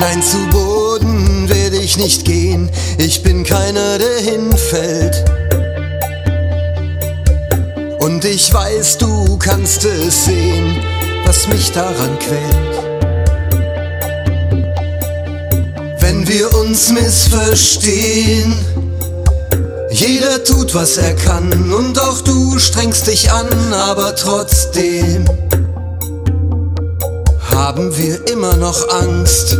Nein, zu Boden werde ich nicht gehen, ich bin keiner, der hinfällt. Und ich weiß, du kannst es sehen, was mich daran quält. Wenn wir uns missverstehen, jeder tut, was er kann, und auch du strengst dich an, aber trotzdem haben wir immer noch Angst.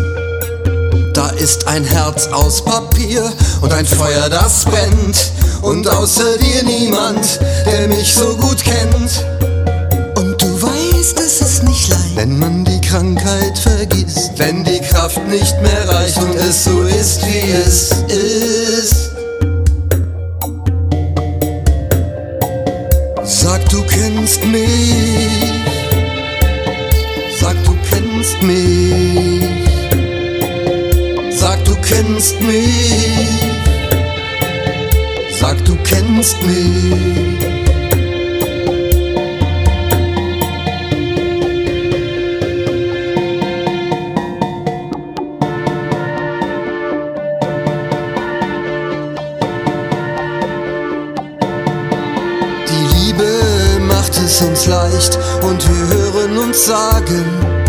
Da ist ein Herz aus Papier und ein Feuer, das brennt. Und außer dir niemand, der mich so gut kennt. Und du weißt, es ist nicht leicht, wenn man die Krankheit vergisst. Wenn die Kraft nicht mehr reicht und es so ist, wie es ist. Kennst mich. Sag, du kennst mich. Die Liebe macht es uns leicht und wir hören uns sagen,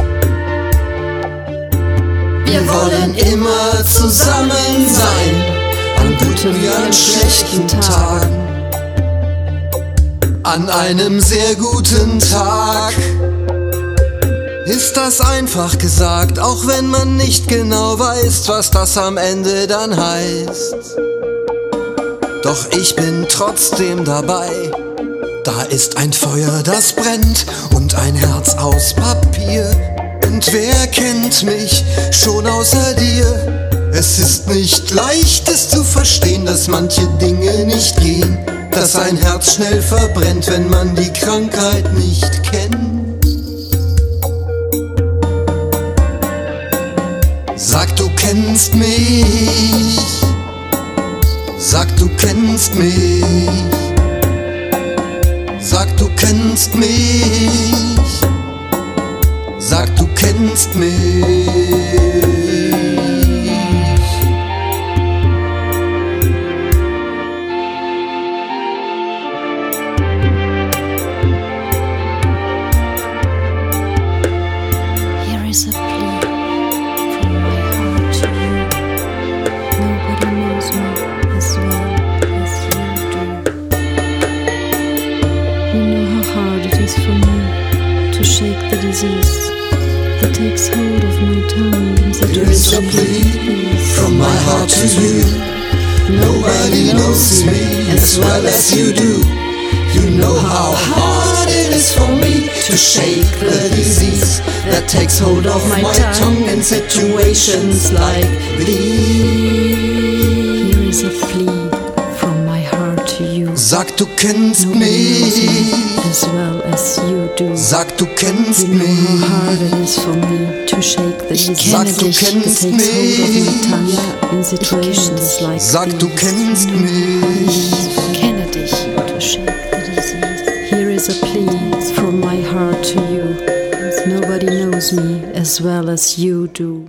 wir wollen immer zusammen sein, an guten wie an schlechten Tagen. An einem sehr guten Tag ist das einfach gesagt, auch wenn man nicht genau weiß, was das am Ende dann heißt. Doch ich bin trotzdem dabei. Da ist ein Feuer, das brennt und ein Herz aus Papier. Und wer kennt mich schon außer dir? Es ist nicht leicht, es zu verstehen, dass manche Dinge nicht gehen. Dass ein Herz schnell verbrennt, wenn man die Krankheit nicht kennt. Sag, du kennst mich. Sag, du kennst mich. Sag, du kennst mich. Sag, du kennst mich. Here is a plea from my heart to you. Nobody knows me as you do. You know how hard it is for me to shake the disease that takes hold of my tongue in Here is a plea from my heart to you. Nobody knows me as well as you do. You know how hard it is for me to shake the disease that takes hold of my, tongue in situations like these. Du kennst Nobody mich. as well as you do. Sag, du kennst You know how mich. hard it is for me to shake the Ich disease sag, that du kennst hold of my mich. in situations like Sag, du kennst mich. Kenne dich to shake the disease. Here is a plea from my heart to you. Nobody knows me as well as you do.